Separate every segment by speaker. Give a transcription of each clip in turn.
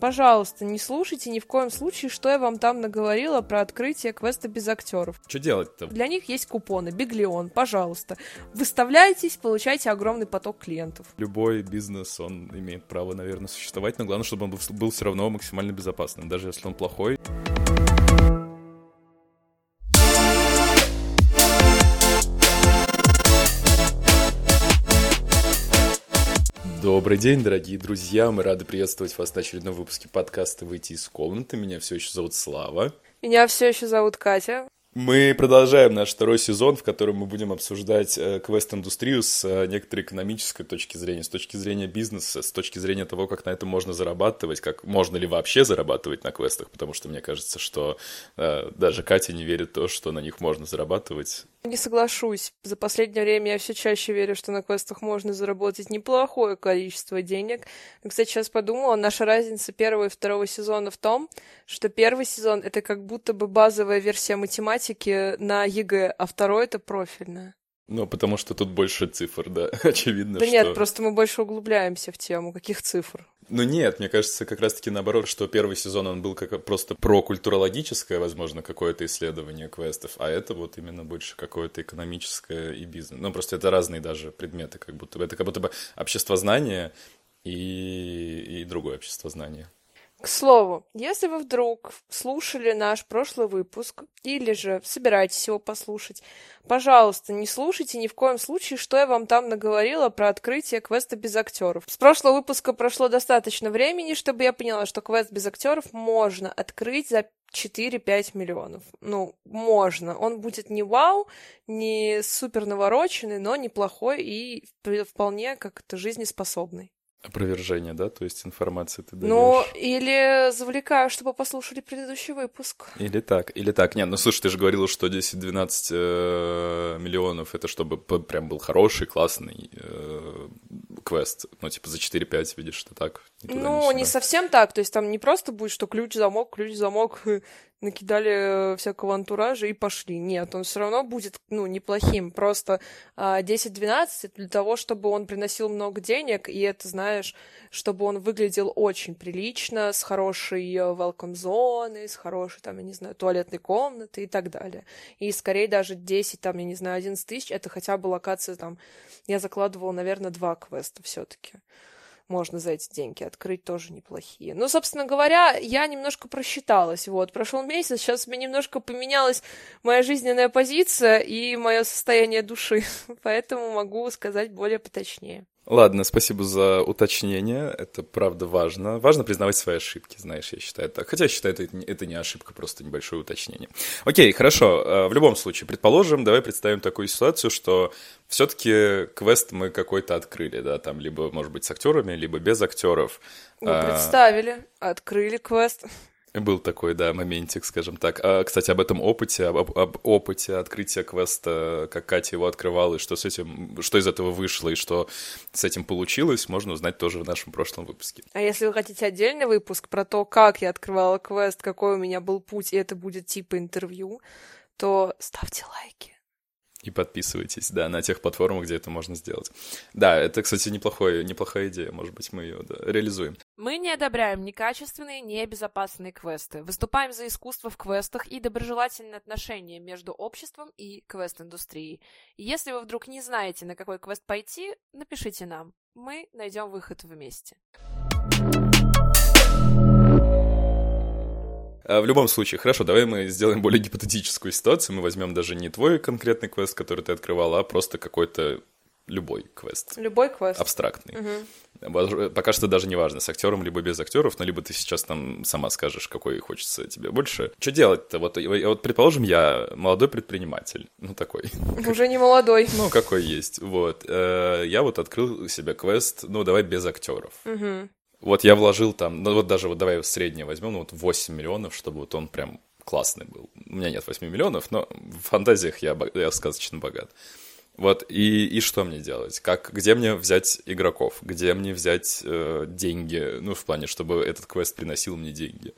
Speaker 1: Пожалуйста, не слушайте ни в коем случае, что я вам там наговорила про открытие квеста без актеров.
Speaker 2: Что делать-то?
Speaker 1: Для них есть купоны, Биглион, пожалуйста. Выставляйтесь, получайте огромный поток клиентов.
Speaker 2: Любой бизнес, он имеет право, наверное, существовать, но главное, чтобы он был, все равно максимально безопасным, даже если он плохой. Добрый день, дорогие друзья! Мы рады приветствовать вас на очередном выпуске подкаста «Выйти из комнаты». Меня все еще зовут Слава.
Speaker 1: Меня все еще зовут Катя.
Speaker 2: Мы продолжаем наш второй сезон, в котором мы будем обсуждать э, квест-индустрию с э, некоторой экономической точки зрения, с точки зрения бизнеса, с точки зрения того, как на этом можно зарабатывать, как можно ли вообще зарабатывать на квестах, потому что мне кажется, что э, даже Катя не верит в то, что на них можно зарабатывать.
Speaker 1: Не соглашусь. За последнее время я все чаще верю, что на квестах можно заработать неплохое количество денег. Кстати, сейчас подумала, наша разница первого и второго сезона в том, что первый сезон — это как будто бы базовая версия математики на ЕГЭ, а второй — это профильная.
Speaker 2: Ну, потому что тут больше цифр, да, очевидно.
Speaker 1: Да
Speaker 2: что...
Speaker 1: нет, просто мы больше углубляемся в тему. Каких цифр?
Speaker 2: Ну нет, мне кажется, как раз-таки наоборот, что первый сезон он был как просто про культурологическое, возможно, какое-то исследование квестов, а это вот именно больше какое-то экономическое и бизнес. Ну просто это разные даже предметы, как будто бы. Это как будто бы обществознание и, и другое обществознание.
Speaker 1: К слову, если вы вдруг слушали наш прошлый выпуск или же собираетесь его послушать, пожалуйста, не слушайте ни в коем случае, что я вам там наговорила про открытие квеста без актеров. С прошлого выпуска прошло достаточно времени, чтобы я поняла, что квест без актеров можно открыть за 4-5 миллионов. Ну, можно. Он будет не вау, не супер навороченный, но неплохой и вполне как-то жизнеспособный.
Speaker 2: Опровержение, да? То есть информация ты даешь.
Speaker 1: Ну, или завлекаю, чтобы послушали предыдущий выпуск.
Speaker 2: Или так, или так. Нет, ну слушай, ты же говорила, что 10-12 э, миллионов это чтобы прям был хороший, классный э, квест. Ну, типа за 4-5, видишь, что так.
Speaker 1: Ну, не совсем так. То есть там не просто будет, что ключ-замок, ключ-замок, накидали э, всякого антуража и пошли. Нет, он все равно будет, ну, неплохим. Просто а, 10-12 это для того, чтобы он приносил много денег, и это, знаешь, чтобы он выглядел очень прилично, с хорошей э, welcome зоной, с хорошей, там, я не знаю, туалетной комнатой и так далее. И скорее даже 10, там, я не знаю, 11 тысяч, это хотя бы локация, там, я закладывала, наверное, два квеста все-таки можно за эти деньги открыть тоже неплохие. Ну, собственно говоря, я немножко просчиталась. Вот, прошел месяц, сейчас меня немножко поменялась моя жизненная позиция и мое состояние души, поэтому могу сказать более поточнее.
Speaker 2: Ладно, спасибо за уточнение. Это правда важно. Важно признавать свои ошибки, знаешь, я считаю так. Хотя я считаю, это, это не ошибка, просто небольшое уточнение. Окей, хорошо. Э, в любом случае, предположим, давай представим такую ситуацию, что все-таки квест мы какой-то открыли, да, там либо, может быть, с актерами, либо без актеров.
Speaker 1: Мы а... представили, открыли квест.
Speaker 2: Был такой, да, моментик, скажем так. А, кстати, об этом опыте, об, об опыте открытия квеста, как Катя его открывала, и что с этим, что из этого вышло, и что с этим получилось, можно узнать тоже в нашем прошлом выпуске.
Speaker 1: А если вы хотите отдельный выпуск про то, как я открывала квест, какой у меня был путь, и это будет типа интервью, то ставьте лайки.
Speaker 2: И подписывайтесь, да, на тех платформах, где это можно сделать. Да, это, кстати, неплохой, неплохая идея, может быть, мы ее да, реализуем.
Speaker 1: Мы не одобряем некачественные, небезопасные квесты. Выступаем за искусство в квестах и доброжелательные отношения между обществом и квест-индустрией. Если вы вдруг не знаете, на какой квест пойти, напишите нам. Мы найдем выход вместе.
Speaker 2: А, в любом случае, хорошо, давай мы сделаем более гипотетическую ситуацию. Мы возьмем даже не твой конкретный квест, который ты открывал, а просто какой-то любой квест.
Speaker 1: Любой квест.
Speaker 2: Абстрактный. Угу. Пока что даже не важно, с актером либо без актеров, но либо ты сейчас там сама скажешь, какой хочется тебе больше. Что делать-то? Вот, вот предположим, я молодой предприниматель, ну такой.
Speaker 1: Уже не молодой.
Speaker 2: Ну, какой есть. Вот. Э, я вот открыл себе квест, ну, давай без актеров.
Speaker 1: Угу.
Speaker 2: Вот я вложил там, ну вот даже вот давай среднее возьмем, ну вот 8 миллионов, чтобы вот он прям классный был. У меня нет 8 миллионов, но в фантазиях я, я сказочно богат. Вот, и, и что мне делать? Как, где мне взять игроков? Где мне взять э, деньги? Ну, в плане, чтобы этот квест приносил мне деньги.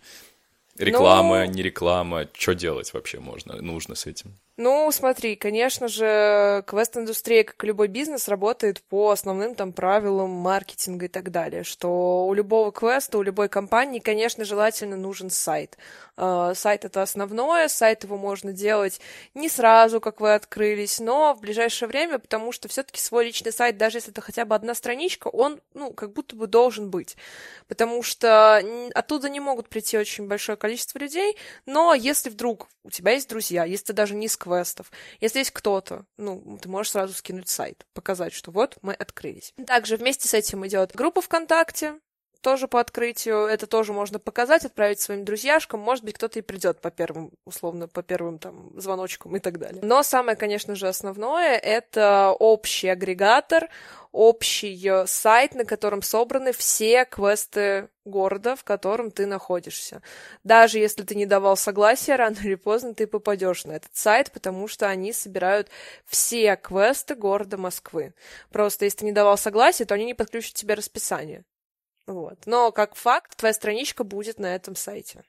Speaker 2: Реклама, ну... не реклама, что делать вообще можно, нужно с этим?
Speaker 1: Ну, смотри, конечно же, квест-индустрия, как и любой бизнес, работает по основным там правилам маркетинга и так далее, что у любого квеста, у любой компании, конечно, желательно нужен сайт. Э, сайт — это основное, сайт его можно делать не сразу, как вы открылись, но в ближайшее время, потому что все таки свой личный сайт, даже если это хотя бы одна страничка, он, ну, как будто бы должен быть, потому что оттуда не могут прийти очень большое количество людей, но если вдруг у тебя есть друзья, если ты даже не квестов, если есть кто-то, ну, ты можешь сразу скинуть сайт, показать, что вот мы открылись. Также вместе с этим идет группа ВКонтакте, тоже по открытию, это тоже можно показать, отправить своим друзьяшкам, может быть, кто-то и придет по первым, условно, по первым там звоночкам и так далее. Но самое, конечно же, основное — это общий агрегатор, общий э, сайт, на котором собраны все квесты города, в котором ты находишься. Даже если ты не давал согласия, рано или поздно ты попадешь на этот сайт, потому что они собирают все квесты города Москвы. Просто если ты не давал согласия, то они не подключат тебе расписание. Вот. Но как факт, твоя страничка будет на этом сайте.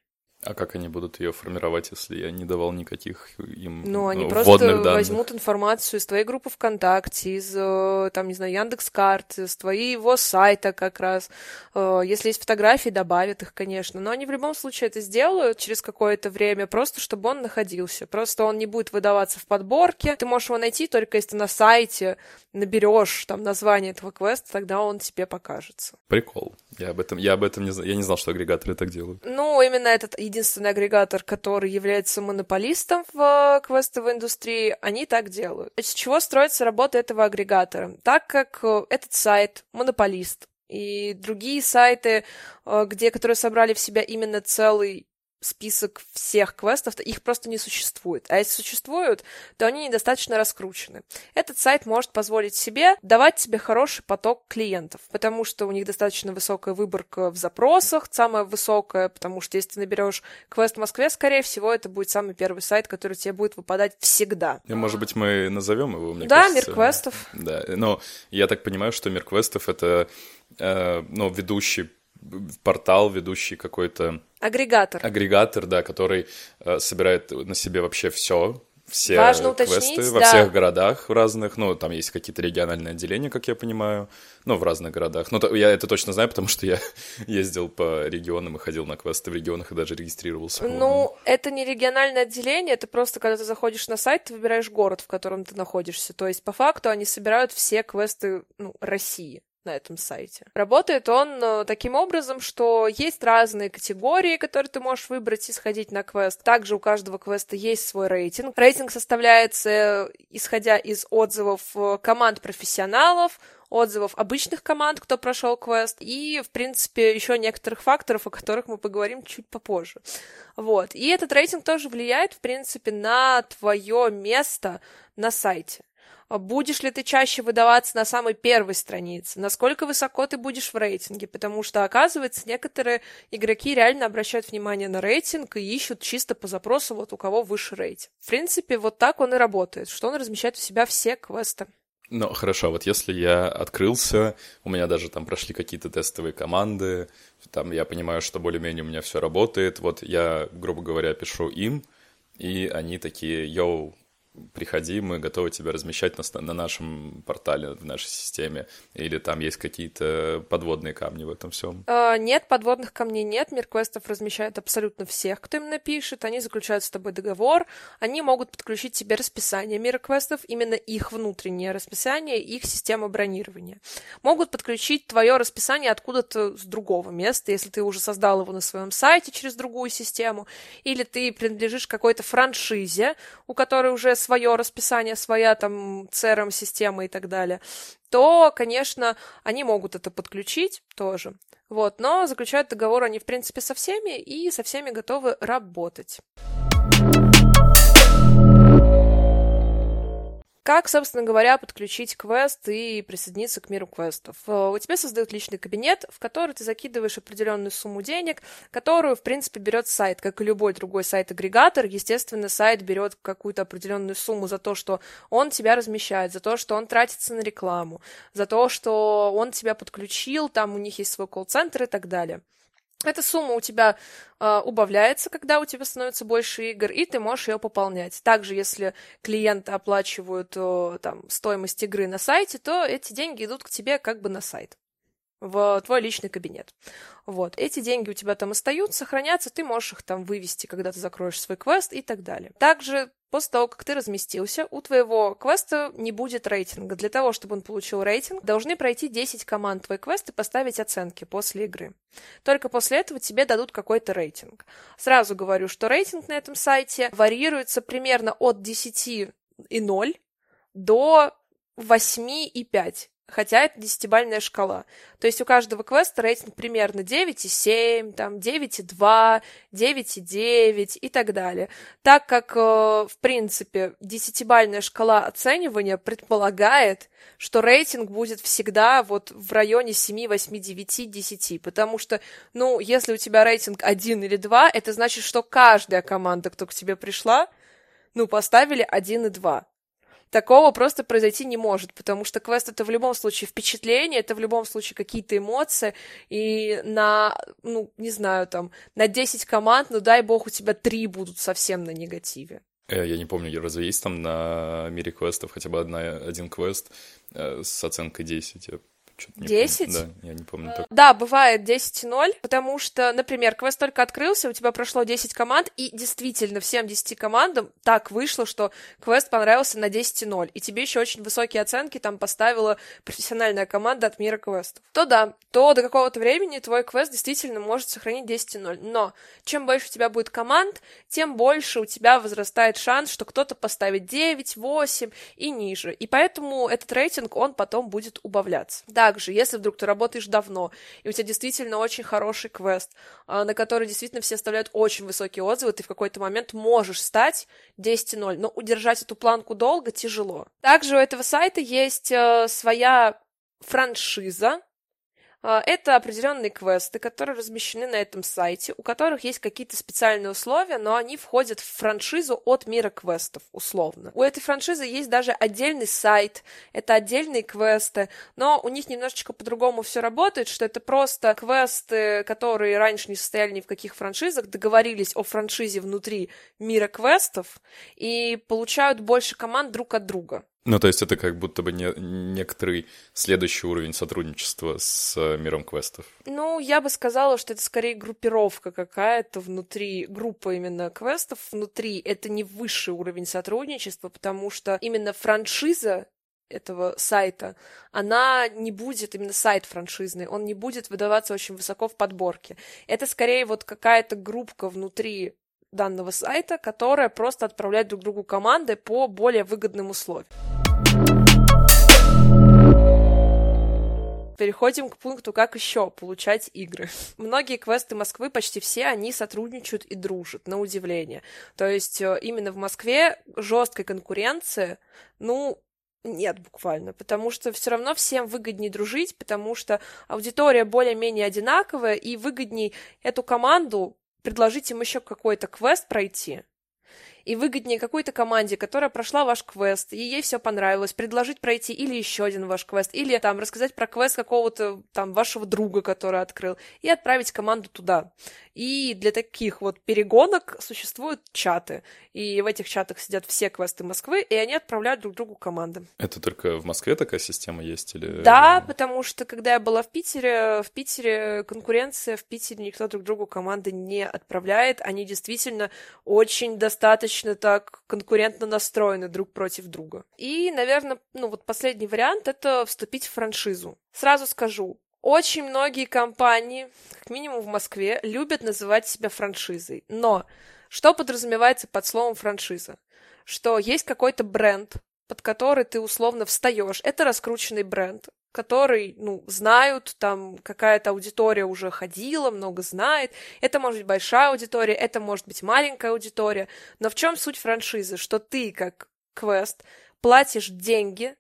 Speaker 2: А как они будут ее формировать, если я не давал никаких им
Speaker 1: Ну, они просто
Speaker 2: данных?
Speaker 1: возьмут информацию из твоей группы ВКонтакте, из, э, там, не знаю, Яндекс.Карт, из твоего сайта как раз. Э, если есть фотографии, добавят их, конечно. Но они в любом случае это сделают через какое-то время, просто чтобы он находился. Просто он не будет выдаваться в подборке. Ты можешь его найти только если на сайте наберешь там название этого квеста, тогда он тебе покажется.
Speaker 2: Прикол. Я об этом, я об этом не знал. Я не знал, что агрегаторы так делают.
Speaker 1: Ну, именно этот единственный агрегатор, который является монополистом в э, квестовой индустрии, они так делают. Из чего строится работа этого агрегатора? Так как э, этот сайт монополист, и другие сайты, э, где, которые собрали в себя именно целый список всех квестов, их просто не существует. А если существуют, то они недостаточно раскручены. Этот сайт может позволить себе давать тебе хороший поток клиентов, потому что у них достаточно высокая выборка в запросах, самая высокая, потому что если ты наберешь квест в Москве, скорее всего, это будет самый первый сайт, который тебе будет выпадать всегда.
Speaker 2: И, может быть, мы назовем его, мне
Speaker 1: да,
Speaker 2: кажется.
Speaker 1: Мир квестов.
Speaker 2: Да, но я так понимаю, что Мир квестов — это, э, ну, ведущий портал, ведущий какой-то...
Speaker 1: Агрегатор.
Speaker 2: Агрегатор, да, который э, собирает на себе вообще все, все
Speaker 1: Важно
Speaker 2: квесты
Speaker 1: уточнить,
Speaker 2: во
Speaker 1: да.
Speaker 2: всех городах разных. Ну, там есть какие-то региональные отделения, как я понимаю, ну, в разных городах. Ну, то, я это точно знаю, потому что я ездил по регионам и ходил на квесты в регионах и даже регистрировался.
Speaker 1: Ну, это не региональное отделение, это просто когда ты заходишь на сайт, ты выбираешь город, в котором ты находишься. То есть, по факту, они собирают все квесты ну, России на этом сайте. Работает он э, таким образом, что есть разные категории, которые ты можешь выбрать и сходить на квест. Также у каждого квеста есть свой рейтинг. Рейтинг составляется э, исходя из отзывов э, команд профессионалов, отзывов обычных команд, кто прошел квест, и, в принципе, еще некоторых факторов, о которых мы поговорим чуть попозже. Вот. И этот рейтинг тоже влияет, в принципе, на твое место на сайте. А будешь ли ты чаще выдаваться на самой первой странице, насколько высоко ты будешь в рейтинге, потому что, оказывается, некоторые игроки реально обращают внимание на рейтинг и ищут чисто по запросу вот у кого выше рейтинг. В принципе, вот так он и работает, что он размещает у себя все квесты.
Speaker 2: Ну, хорошо, вот если я открылся, у меня даже там прошли какие-то тестовые команды, там я понимаю, что более-менее у меня все работает, вот я, грубо говоря, пишу им, и они такие, йоу, приходи, мы готовы тебя размещать на, на нашем портале, в нашей системе, или там есть какие-то подводные камни в этом всем?
Speaker 1: Uh, нет, подводных камней нет, Мир квестов размещает абсолютно всех, кто им напишет, они заключают с тобой договор, они могут подключить тебе расписание Мира квестов, именно их внутреннее расписание, их система бронирования. Могут подключить твое расписание откуда-то с другого места, если ты уже создал его на своем сайте через другую систему, или ты принадлежишь какой-то франшизе, у которой уже свое расписание, своя там CRM-система и так далее, то, конечно, они могут это подключить тоже. Вот, но заключают договор они, в принципе, со всеми и со всеми готовы работать. Как, собственно говоря, подключить квест и присоединиться к миру квестов? Э, у тебя создают личный кабинет, в который ты закидываешь определенную сумму денег, которую, в принципе, берет сайт, как и любой другой сайт-агрегатор. Естественно, сайт берет какую-то определенную сумму за то, что он тебя размещает, за то, что он тратится на рекламу, за то, что он тебя подключил, там у них есть свой колл-центр и так далее. Эта сумма у тебя э, убавляется, когда у тебя становится больше игр, и ты можешь ее пополнять. Также, если клиенты оплачивают э, там, стоимость игры на сайте, то эти деньги идут к тебе как бы на сайт в твой личный кабинет. Вот. Эти деньги у тебя там остаются, хранятся, ты можешь их там вывести, когда ты закроешь свой квест и так далее. Также после того, как ты разместился, у твоего квеста не будет рейтинга. Для того, чтобы он получил рейтинг, должны пройти 10 команд твой квест и поставить оценки после игры. Только после этого тебе дадут какой-то рейтинг. Сразу говорю, что рейтинг на этом сайте варьируется примерно от 10 и 0 до 8 и 5 хотя это десятибальная шкала. То есть у каждого квеста рейтинг примерно 9,7, там 9,2, 9,9 и так далее. Так как, э, в принципе, десятибальная шкала оценивания предполагает, что рейтинг будет всегда вот в районе 7, 8, 9, 10, потому что, ну, если у тебя рейтинг 1 или 2, это значит, что каждая команда, кто к тебе пришла, ну, поставили 1 и 2 такого просто произойти не может, потому что квест это в любом случае впечатление, это в любом случае какие-то эмоции, и на, ну, не знаю, там, на 10 команд, ну, дай бог, у тебя 3 будут совсем на негативе.
Speaker 2: Э, я не помню, разве есть там на мире квестов хотя бы одна, один квест э, с оценкой 10? Я
Speaker 1: 10?
Speaker 2: Да, я не помню. Так.
Speaker 1: Да, бывает 10-0, потому что, например, квест только открылся, у тебя прошло 10 команд, и действительно всем 10 командам так вышло, что квест понравился на 10-0, и тебе еще очень высокие оценки там поставила профессиональная команда от мира квестов. То да, то до какого-то времени твой квест действительно может сохранить 10-0. Но чем больше у тебя будет команд, тем больше у тебя возрастает шанс, что кто-то поставит 9, 8 и ниже. И поэтому этот рейтинг, он потом будет убавляться. Да, также, если вдруг ты работаешь давно, и у тебя действительно очень хороший квест, а, на который действительно все оставляют очень высокие отзывы, ты в какой-то момент можешь стать 10-0, но удержать эту планку долго тяжело. Также у этого сайта есть э, своя франшиза, это определенные квесты, которые размещены на этом сайте, у которых есть какие-то специальные условия, но они входят в франшизу от мира квестов, условно. У этой франшизы есть даже отдельный сайт, это отдельные квесты, но у них немножечко по-другому все работает, что это просто квесты, которые раньше не состояли ни в каких франшизах, договорились о франшизе внутри мира квестов и получают больше команд друг от друга.
Speaker 2: Ну, то есть это как будто бы не, некоторый следующий уровень сотрудничества с э, миром квестов.
Speaker 1: Ну, я бы сказала, что это скорее группировка какая-то внутри, группа именно квестов внутри. Это не высший уровень сотрудничества, потому что именно франшиза этого сайта, она не будет, именно сайт франшизный, он не будет выдаваться очень высоко в подборке. Это скорее вот какая-то группка внутри данного сайта, которая просто отправляет друг другу команды по более выгодным условиям. Переходим к пункту, как еще получать игры. Многие квесты Москвы, почти все, они сотрудничают и дружат, на удивление. То есть э, именно в Москве жесткой конкуренции, ну, нет буквально, потому что все равно всем выгоднее дружить, потому что аудитория более-менее одинаковая, и выгодней эту команду предложить им еще какой-то квест пройти, и выгоднее какой-то команде, которая прошла ваш квест, и ей все понравилось, предложить пройти или еще один ваш квест, или там рассказать про квест какого-то там вашего друга, который открыл, и отправить команду туда. И для таких вот перегонок существуют чаты. И в этих чатах сидят все квесты Москвы, и они отправляют друг другу команды.
Speaker 2: Это только в Москве такая система есть? Или...
Speaker 1: Да, потому что когда я была в Питере, в Питере конкуренция, в Питере никто друг другу команды не отправляет. Они действительно очень достаточно так конкурентно настроены друг против друга. И, наверное, ну вот последний вариант — это вступить в франшизу. Сразу скажу, очень многие компании, как минимум в Москве, любят называть себя франшизой. Но что подразумевается под словом франшиза? Что есть какой-то бренд, под который ты условно встаешь. Это раскрученный бренд, который, ну, знают, там какая-то аудитория уже ходила, много знает. Это может быть большая аудитория, это может быть маленькая аудитория. Но в чем суть франшизы? Что ты, как квест, платишь деньги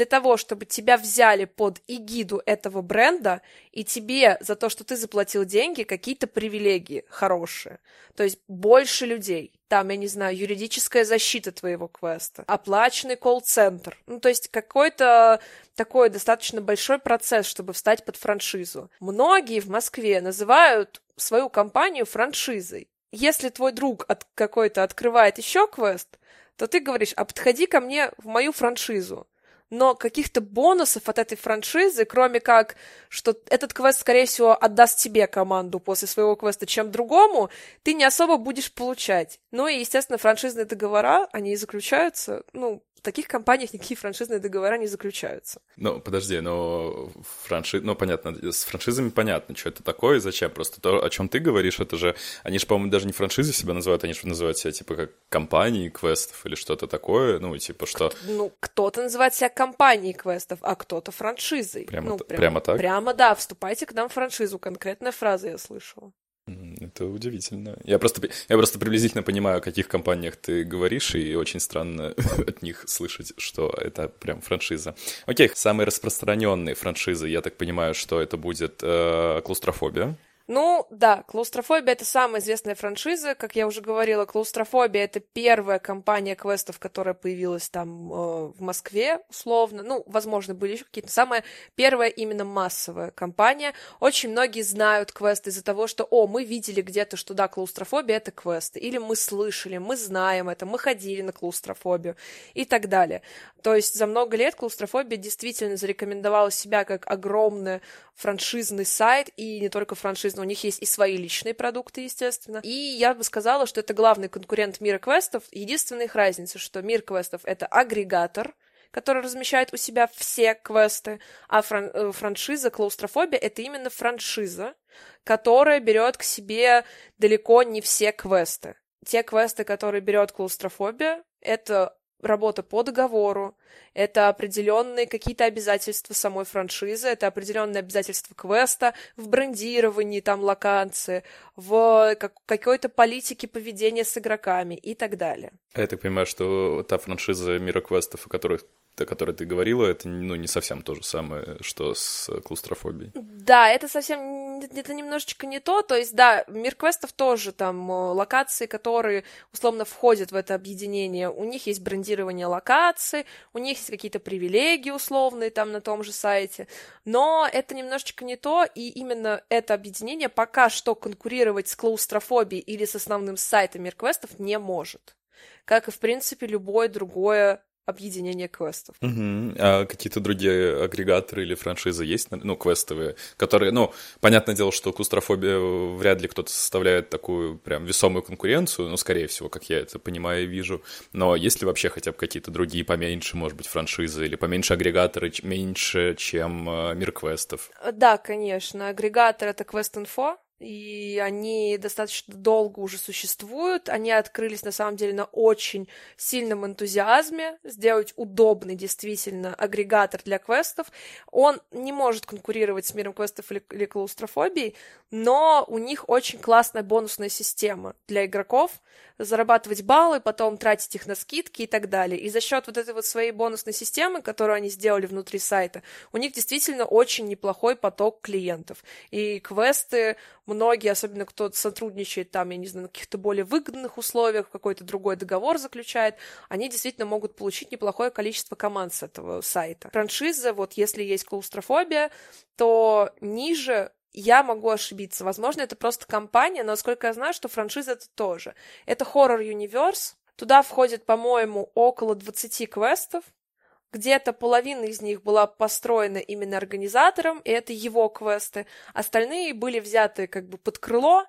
Speaker 1: для того, чтобы тебя взяли под эгиду этого бренда, и тебе за то, что ты заплатил деньги, какие-то привилегии хорошие. То есть больше людей. Там, я не знаю, юридическая защита твоего квеста, оплаченный колл-центр. Ну, то есть какой-то такой достаточно большой процесс, чтобы встать под франшизу. Многие в Москве называют свою компанию франшизой. Если твой друг от какой-то открывает еще квест, то ты говоришь, а подходи ко мне в мою франшизу но каких-то бонусов от этой франшизы, кроме как, что этот квест, скорее всего, отдаст тебе команду после своего квеста, чем другому, ты не особо будешь получать. Ну и, естественно, франшизные договора, они заключаются, ну, в таких компаниях никакие франшизные договора не заключаются.
Speaker 2: Ну, подожди, но франши... ну, понятно, с франшизами понятно, что это такое и зачем. Просто то, о чем ты говоришь, это же, они же, по-моему, даже не франшизы себя называют, они же называют себя, типа, как компании квестов или что-то такое, ну, типа, что...
Speaker 1: Ну, кто-то называет себя компанией квестов, а кто-то франшизой.
Speaker 2: Прямо,
Speaker 1: ну,
Speaker 2: прямо, прямо так?
Speaker 1: Прямо, да, вступайте к нам в франшизу, конкретная фраза я слышала.
Speaker 2: Это удивительно. Я просто, я просто приблизительно понимаю, о каких компаниях ты говоришь, и очень странно от них слышать, что это прям франшиза. Окей, самые распространенные франшизы, я так понимаю, что это будет э, клаустрофобия.
Speaker 1: Ну, да, клаустрофобия — это самая известная франшиза. Как я уже говорила, клаустрофобия — это первая компания квестов, которая появилась там э, в Москве, условно. Ну, возможно, были еще какие-то. Самая первая именно массовая компания. Очень многие знают квесты из-за того, что, о, мы видели где-то, что да, клаустрофобия — это квесты. Или мы слышали, мы знаем это, мы ходили на клаустрофобию и так далее. То есть за много лет клаустрофобия действительно зарекомендовала себя как огромный франшизный сайт, и не только франшизный, у них есть и свои личные продукты, естественно. И я бы сказала, что это главный конкурент мира квестов. Единственная их разница, что мир квестов — это агрегатор, который размещает у себя все квесты, а фран э, франшиза клаустрофобия — это именно франшиза, которая берет к себе далеко не все квесты. Те квесты, которые берет клаустрофобия, это работа по договору, это определенные какие-то обязательства самой франшизы, это определенные обязательства квеста в брендировании там локации, в как- какой-то политике поведения с игроками и так далее.
Speaker 2: Я так понимаю, что та франшиза мира квестов, о которых о которой ты говорила, это ну, не совсем то же самое, что с клаустрофобией.
Speaker 1: Да, это совсем, это немножечко не то, то есть, да, мир квестов тоже там э, локации, которые условно входят в это объединение, у них есть брендирование локаций, у них есть какие-то привилегии условные там на том же сайте, но это немножечко не то, и именно это объединение пока что конкурировать с клаустрофобией или с основным сайтом мир квестов не может. Как и, в принципе, любое другое объединение квестов.
Speaker 2: Угу. А какие-то другие агрегаторы или франшизы есть, ну, квестовые, которые, ну, понятное дело, что клаустрофобия вряд ли кто-то составляет такую прям весомую конкуренцию, ну, скорее всего, как я это понимаю и вижу, но есть ли вообще хотя бы какие-то другие поменьше, может быть, франшизы или поменьше агрегаторы, меньше, чем э, мир квестов?
Speaker 1: Да, конечно, агрегатор — это Quest.info, и они достаточно долго уже существуют. Они открылись, на самом деле, на очень сильном энтузиазме сделать удобный, действительно, агрегатор для квестов. Он не может конкурировать с миром квестов или, или но у них очень классная бонусная система для игроков, зарабатывать баллы, потом тратить их на скидки и так далее. И за счет вот этой вот своей бонусной системы, которую они сделали внутри сайта, у них действительно очень неплохой поток клиентов. И квесты многие, особенно кто сотрудничает там, я не знаю, на каких-то более выгодных условиях, какой-то другой договор заключает, они действительно могут получить неплохое количество команд с этого сайта. Франшиза, вот если есть клаустрофобия, то ниже я могу ошибиться. Возможно, это просто компания, но насколько я знаю, что франшиза это тоже. Это Horror Universe. Туда входит, по-моему, около 20 квестов. Где-то половина из них была построена именно организатором, и это его квесты. Остальные были взяты как бы под крыло,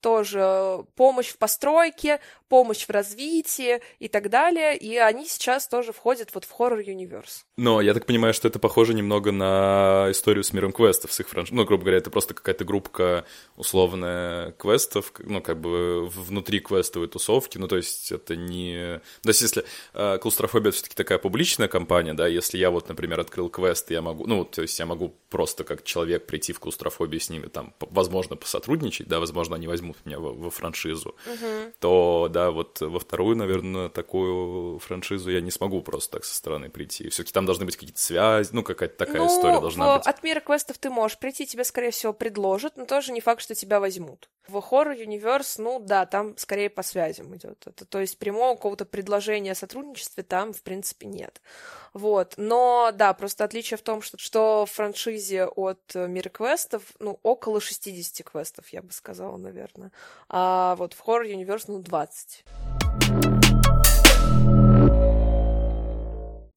Speaker 1: тоже помощь в постройке, помощь в развитии и так далее, и они сейчас тоже входят вот в Horror Universe.
Speaker 2: Но я так понимаю, что это похоже немного на историю с миром квестов, с их франш... Ну, грубо говоря, это просто какая-то группка условная квестов, ну, как бы внутри квестовой тусовки, ну, то есть это не... То есть если э, клаустрофобия все таки такая публичная компания, да, если я вот, например, открыл квест, я могу, ну, то есть я могу просто как человек прийти в клаустрофобию с ними, там, возможно, посотрудничать, да, возможно, они возьмут меня во, во франшизу,
Speaker 1: угу.
Speaker 2: то, да, да, вот во вторую, наверное, такую франшизу я не смогу просто так со стороны прийти. Все-таки там должны быть какие-то связи, ну, какая-то такая
Speaker 1: ну,
Speaker 2: история должна
Speaker 1: в,
Speaker 2: быть.
Speaker 1: От мира квестов ты можешь прийти, тебе, скорее всего, предложат, но тоже не факт, что тебя возьмут. В Horror Universe, ну да, там скорее по связям идет. То есть прямого какого-то предложения о сотрудничестве там, в принципе, нет. Вот. Но да, просто отличие в том, что, что в франшизе от мира квестов, ну, около 60 квестов, я бы сказала, наверное. А вот в Horror Universe, ну, 20.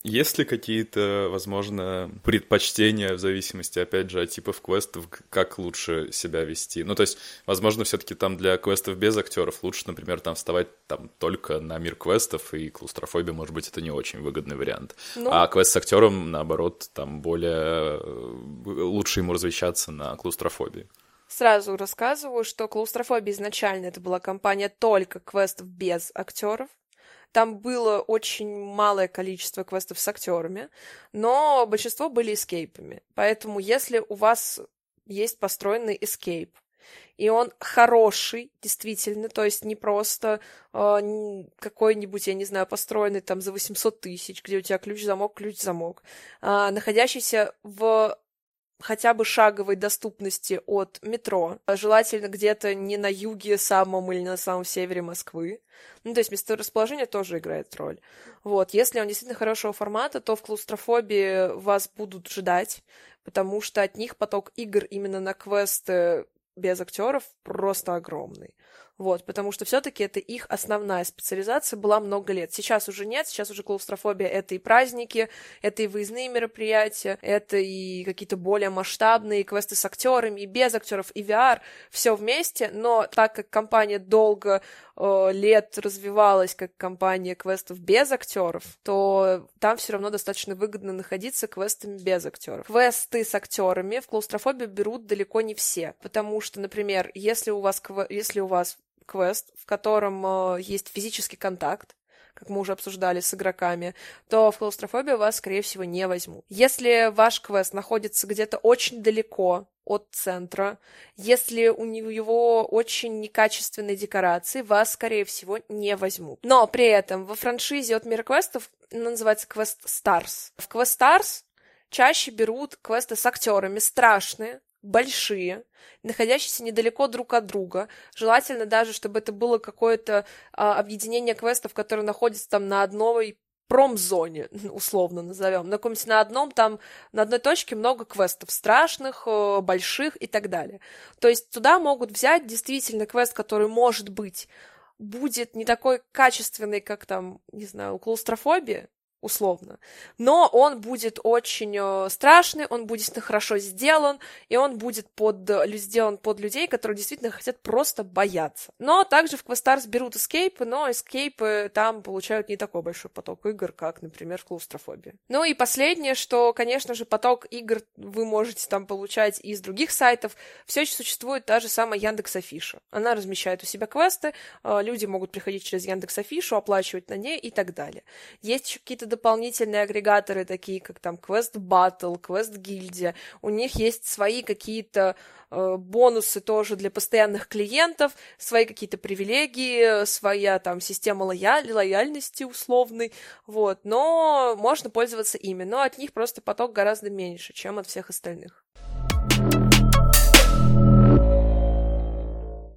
Speaker 2: Есть ли какие-то, возможно, предпочтения в зависимости, опять же, от типов квестов, как лучше себя вести? Ну, то есть, возможно, все-таки там для квестов без актеров лучше, например, там вставать там только на мир квестов, и клаустрофобия, может быть, это не очень выгодный вариант. Ну... А квест с актером, наоборот, там более э, лучше ему развещаться на клаустрофобии.
Speaker 1: Сразу рассказываю, что клаустрофобия изначально это была компания только квестов без актеров. Там было очень малое количество квестов с актерами, но большинство были эскейпами. Поэтому если у вас есть построенный эскейп, и он хороший, действительно, то есть не просто э, какой-нибудь, я не знаю, построенный там за 800 тысяч, где у тебя ключ-замок, ключ-замок, э, находящийся в хотя бы шаговой доступности от метро, желательно где-то не на юге самом или на самом севере Москвы. Ну, то есть месторасположение тоже играет роль. Вот, если он действительно хорошего формата, то в клаустрофобии вас будут ждать, потому что от них поток игр именно на квесты без актеров просто огромный. Вот, потому что все-таки это их основная специализация была много лет. Сейчас уже нет, сейчас уже клаустрофобия — это и праздники, это и выездные мероприятия, это и какие-то более масштабные квесты с актерами, и без актеров, и VR, все вместе, но так как компания долго э, лет развивалась как компания квестов без актеров, то там все равно достаточно выгодно находиться квестами без актеров. Квесты с актерами в клаустрофобию берут далеко не все, потому что, например, если у вас, если у вас квест, в котором э, есть физический контакт, как мы уже обсуждали с игроками, то в клаустрофобию вас, скорее всего, не возьму. Если ваш квест находится где-то очень далеко от центра, если у него очень некачественные декорации, вас, скорее всего, не возьмут. Но при этом во франшизе от Мира Квестов называется Квест Stars. В Квест Stars чаще берут квесты с актерами страшные, большие, находящиеся недалеко друг от друга. Желательно даже, чтобы это было какое-то а, объединение квестов, которые находятся там на одной промзоне, условно назовем, на каком-нибудь на одном там, на одной точке много квестов страшных, э, больших и так далее. То есть туда могут взять действительно квест, который может быть будет не такой качественный, как там, не знаю, клаустрофобия, условно. Но он будет очень э, страшный, он будет хорошо сделан, и он будет под, сделан под людей, которые действительно хотят просто бояться. Но также в Questars берут эскейпы, но эскейпы там получают не такой большой поток игр, как, например, в клаустрофобии. Ну и последнее, что, конечно же, поток игр вы можете там получать из других сайтов. Все еще существует та же самая Яндекс Афиша. Она размещает у себя квесты, э, люди могут приходить через Яндекс Афишу, оплачивать на ней и так далее. Есть еще какие-то дополнительные агрегаторы, такие как там Quest Battle, Quest Гильдия. У них есть свои какие-то э, бонусы тоже для постоянных клиентов, свои какие-то привилегии, своя там система лояль, лояльности условной, вот. Но можно пользоваться ими, но от них просто поток гораздо меньше, чем от всех остальных.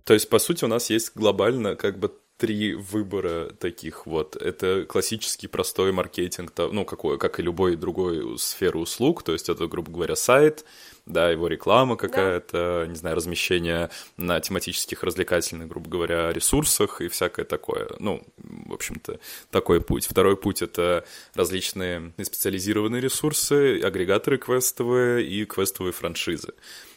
Speaker 2: То есть, по сути, у нас есть глобально как бы три выбора таких вот. Это классический простой маркетинг, ну, какой, как и любой другой сферы услуг, то есть это, грубо говоря, сайт, да, его реклама какая-то, да. не знаю, размещение на тематических развлекательных, грубо говоря, ресурсах и всякое такое. Ну, в общем-то, такой путь. Второй путь — это различные специализированные ресурсы, агрегаторы квестовые и квестовые франшизы.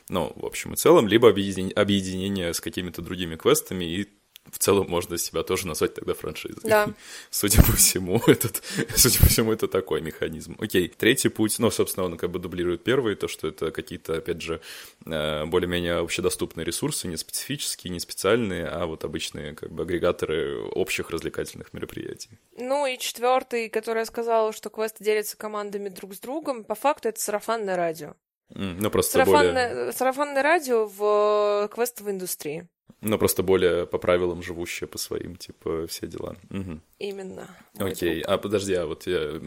Speaker 2: Ну, в общем и целом, либо объединение с какими-то другими квестами и в целом можно себя тоже назвать тогда франшизой.
Speaker 1: Да.
Speaker 2: Судя по всему, этот, судя по всему, это такой механизм. Окей, третий путь, ну, собственно, он как бы дублирует первый, то, что это какие-то, опять же, э, более-менее общедоступные ресурсы, не специфические, не специальные, а вот обычные как бы агрегаторы общих развлекательных мероприятий.
Speaker 1: Ну и четвертый, который я сказала, что квесты делятся командами друг с другом, по факту это сарафанное радио.
Speaker 2: Mm, ну, просто
Speaker 1: сарафанное,
Speaker 2: более...
Speaker 1: сарафанное радио в э, квестовой индустрии.
Speaker 2: Но просто более по правилам живущие, по своим, типа, все дела. Угу.
Speaker 1: Именно.
Speaker 2: Окей, а подожди, а вот я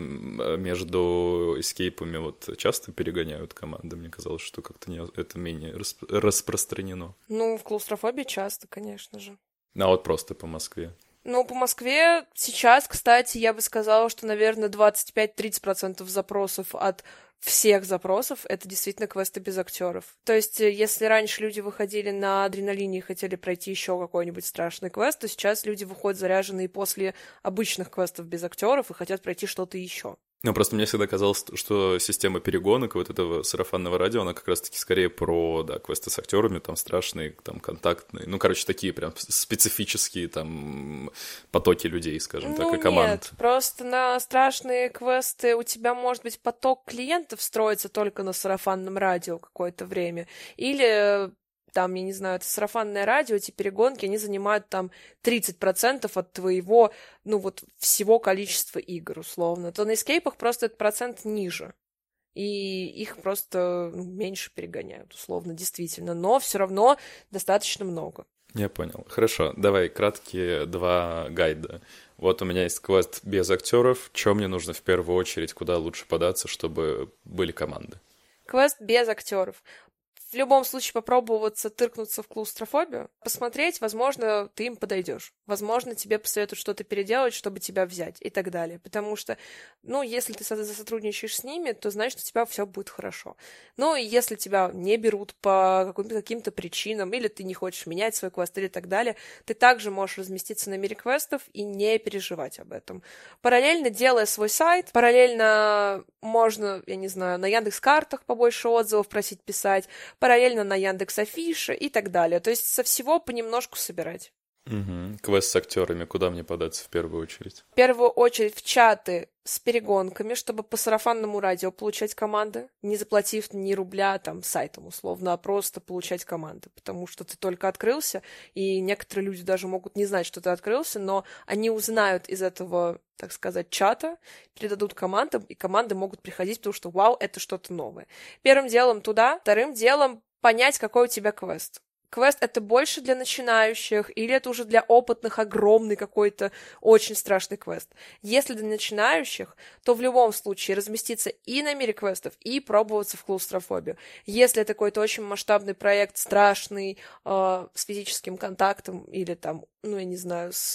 Speaker 2: между эскейпами вот часто перегоняют команды? Мне казалось, что как-то не, это менее расп- распространено.
Speaker 1: Ну, в клаустрофобии часто, конечно же.
Speaker 2: А вот просто по Москве?
Speaker 1: Ну, по Москве сейчас, кстати, я бы сказала, что, наверное, 25-30% запросов от всех запросов это действительно квесты без актеров. То есть, э, если раньше люди выходили на адреналине и хотели пройти еще какой-нибудь страшный квест, то сейчас люди выходят заряженные после обычных квестов без актеров и хотят пройти что-то еще.
Speaker 2: Ну, просто мне всегда казалось, что система перегонок вот этого сарафанного радио, она как раз-таки скорее про, да, квесты с актерами, там, страшные, там, контактные, ну, короче, такие прям специфические, там, потоки людей, скажем
Speaker 1: ну,
Speaker 2: так, и команд.
Speaker 1: нет, просто на страшные квесты у тебя, может быть, поток клиентов строится только на сарафанном радио какое-то время, или там, я не знаю, это сарафанное радио, эти перегонки, они занимают там 30% от твоего, ну вот, всего количества игр, условно, то на эскейпах просто этот процент ниже. И их просто ну, меньше перегоняют, условно, действительно. Но все равно достаточно много.
Speaker 2: Я понял. Хорошо, давай краткие два гайда. Вот у меня есть квест без актеров. Что мне нужно в первую очередь, куда лучше податься, чтобы были команды?
Speaker 1: Квест без актеров в любом случае попробоваться тыркнуться в клаустрофобию, посмотреть, возможно, ты им подойдешь. Возможно, тебе посоветуют что-то переделать, чтобы тебя взять и так далее. Потому что, ну, если ты сотрудничаешь с ними, то значит, у тебя все будет хорошо. Ну, и если тебя не берут по каким-то причинам, или ты не хочешь менять свой квест, или так далее, ты также можешь разместиться на мире квестов и не переживать об этом. Параллельно делая свой сайт, параллельно можно, я не знаю, на Яндекс картах побольше отзывов просить писать, параллельно на Яндекс Афише и так далее. То есть со всего понемножку собирать.
Speaker 2: Угу. Квест с актерами, куда мне податься в первую очередь?
Speaker 1: В первую очередь в чаты с перегонками, чтобы по сарафанному радио получать команды, не заплатив ни рубля там сайтом условно, а просто получать команды, потому что ты только открылся, и некоторые люди даже могут не знать, что ты открылся, но они узнают из этого, так сказать, чата, передадут командам, и команды могут приходить, потому что вау, это что-то новое. Первым делом туда, вторым делом понять, какой у тебя квест квест это больше для начинающих, или это уже для опытных огромный какой-то очень страшный квест. Если для начинающих, то в любом случае разместиться и на мире квестов, и пробоваться в клаустрофобию. Если это какой-то очень масштабный проект, страшный, э, с физическим контактом, или там, ну, я не знаю, с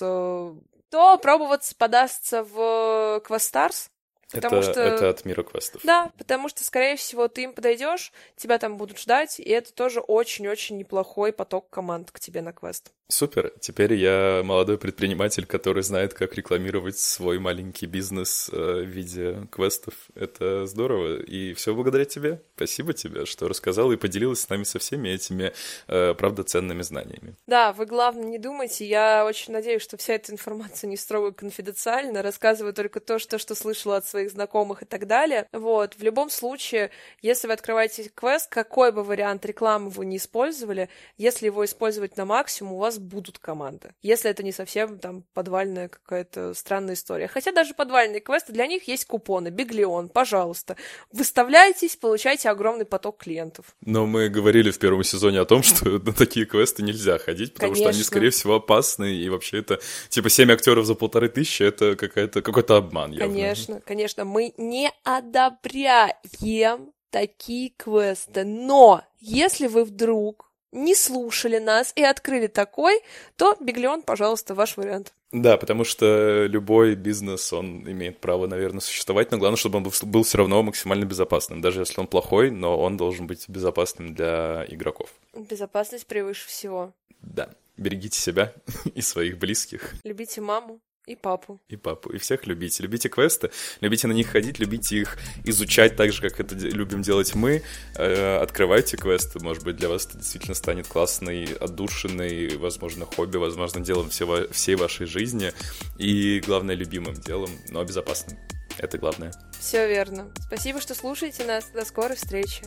Speaker 1: то пробоваться подастся в Квестарс,
Speaker 2: Потому это, что... это от мира квестов.
Speaker 1: Да, потому что, скорее всего, ты им подойдешь, тебя там будут ждать, и это тоже очень-очень неплохой поток команд к тебе на квест.
Speaker 2: Супер. Теперь я молодой предприниматель, который знает, как рекламировать свой маленький бизнес э, в виде квестов. Это здорово. И все благодаря тебе. Спасибо тебе, что рассказала и поделилась с нами со всеми этими, э, правда, ценными знаниями.
Speaker 1: Да, вы, главное, не думайте. Я очень надеюсь, что вся эта информация не строго конфиденциальна. Рассказываю только то, что, что слышала от своих знакомых и так далее. Вот. В любом случае, если вы открываете квест, какой бы вариант рекламы вы не использовали, если его использовать на максимум, у вас будут команды. Если это не совсем там подвальная какая-то странная история. Хотя даже подвальные квесты, для них есть купоны. Биглион, пожалуйста. Выставляйтесь, получайте огромный поток клиентов.
Speaker 2: Но мы говорили в первом сезоне о том, что на такие квесты нельзя ходить, потому Конечно. что они, скорее всего, опасны, и вообще это, типа, 7 актеров за полторы тысячи, это какая-то, какой-то обман.
Speaker 1: Явно. Конечно, конечно, мы не одобряем такие квесты, но если вы вдруг не слушали нас и открыли такой, то Биглион, пожалуйста, ваш вариант.
Speaker 2: Да, потому что любой бизнес, он имеет право, наверное, существовать, но главное, чтобы он был, все равно максимально безопасным. Даже если он плохой, но он должен быть безопасным для игроков.
Speaker 1: Безопасность превыше всего.
Speaker 2: Да. Берегите себя и своих близких.
Speaker 1: Любите маму. И папу.
Speaker 2: И папу. И всех любите. Любите квесты, любите на них ходить, любите их изучать так же, как это любим делать мы. Э, открывайте квесты. Может быть, для вас это действительно станет классной, отдушиной, возможно, хобби, возможно, делом всего, всей вашей жизни. И, главное, любимым делом, но безопасным. Это главное.
Speaker 1: Все верно. Спасибо, что слушаете нас. До скорой встречи.